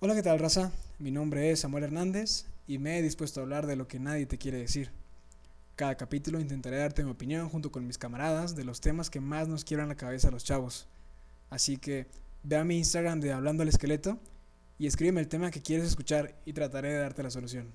Hola, ¿qué tal, raza? Mi nombre es Samuel Hernández y me he dispuesto a hablar de lo que nadie te quiere decir. Cada capítulo intentaré darte mi opinión junto con mis camaradas de los temas que más nos quieran la cabeza a los chavos. Así que ve a mi Instagram de Hablando al Esqueleto y escríbeme el tema que quieres escuchar y trataré de darte la solución.